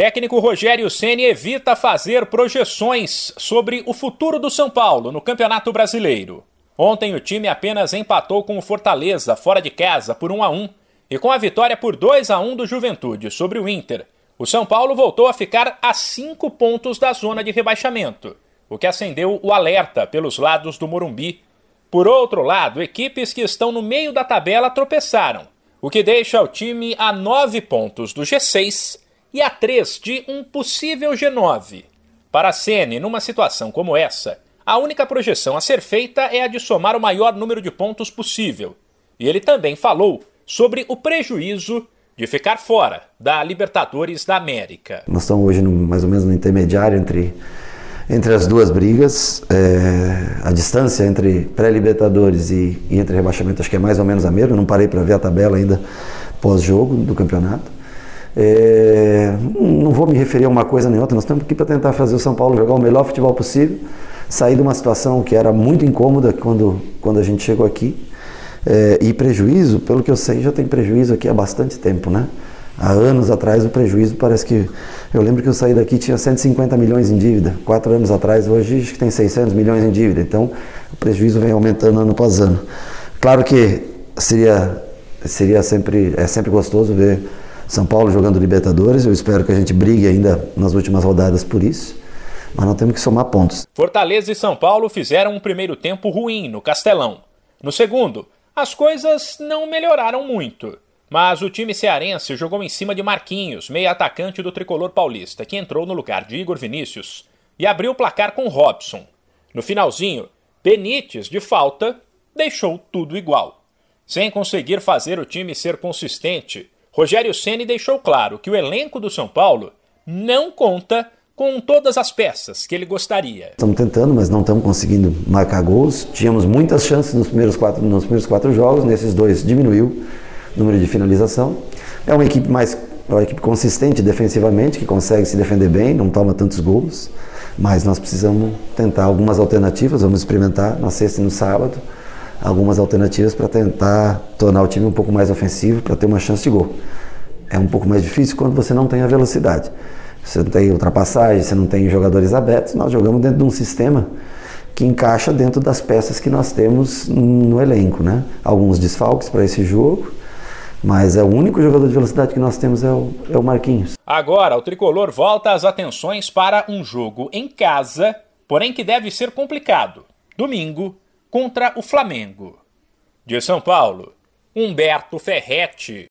Técnico Rogério Ceni evita fazer projeções sobre o futuro do São Paulo no Campeonato Brasileiro. Ontem o time apenas empatou com o Fortaleza fora de casa por 1 a 1 e com a vitória por 2 a 1 do Juventude sobre o Inter. O São Paulo voltou a ficar a cinco pontos da zona de rebaixamento, o que acendeu o alerta pelos lados do Morumbi. Por outro lado, equipes que estão no meio da tabela tropeçaram, o que deixa o time a nove pontos do G6 e a 3 de um possível G9. Para a Sene, numa situação como essa, a única projeção a ser feita é a de somar o maior número de pontos possível. E ele também falou sobre o prejuízo de ficar fora da Libertadores da América. Nós estamos hoje no, mais ou menos no intermediário entre, entre as duas brigas. É, a distância entre pré-Libertadores e, e, entre rebaixamento acho que é mais ou menos a mesma. Não parei para ver a tabela ainda pós-jogo do campeonato. É, não vou me referir a uma coisa nem outra, nós estamos aqui para tentar fazer o São Paulo jogar o melhor futebol possível, sair de uma situação que era muito incômoda quando, quando a gente chegou aqui. É, e prejuízo, pelo que eu sei, já tem prejuízo aqui há bastante tempo, né? Há anos atrás o prejuízo parece que. Eu lembro que eu saí daqui tinha 150 milhões em dívida. Quatro anos atrás, hoje acho que tem 600 milhões em dívida. Então o prejuízo vem aumentando ano após ano. Claro que seria, seria sempre, é sempre gostoso ver são Paulo jogando Libertadores. Eu espero que a gente brigue ainda nas últimas rodadas por isso. Mas não temos que somar pontos. Fortaleza e São Paulo fizeram um primeiro tempo ruim no Castelão. No segundo, as coisas não melhoraram muito. Mas o time cearense jogou em cima de Marquinhos, meio atacante do tricolor paulista, que entrou no lugar de Igor Vinícius e abriu o placar com Robson. No finalzinho, Benítez, de falta, deixou tudo igual. Sem conseguir fazer o time ser consistente, Rogério Ceni deixou claro que o elenco do São Paulo não conta com todas as peças que ele gostaria. Estamos tentando, mas não estamos conseguindo marcar gols. Tínhamos muitas chances nos primeiros quatro, nos primeiros quatro jogos, nesses dois diminuiu o número de finalização. É uma equipe mais é uma equipe consistente defensivamente, que consegue se defender bem, não toma tantos gols, mas nós precisamos tentar algumas alternativas, vamos experimentar na sexta e no sábado algumas alternativas para tentar tornar o time um pouco mais ofensivo, para ter uma chance de gol. É um pouco mais difícil quando você não tem a velocidade. Você não tem ultrapassagem, você não tem jogadores abertos. Nós jogamos dentro de um sistema que encaixa dentro das peças que nós temos no elenco, né? Alguns desfalques para esse jogo, mas é o único jogador de velocidade que nós temos é o, é o Marquinhos. Agora, o tricolor volta as atenções para um jogo em casa, porém que deve ser complicado. Domingo, contra o Flamengo. De São Paulo, Humberto Ferretti.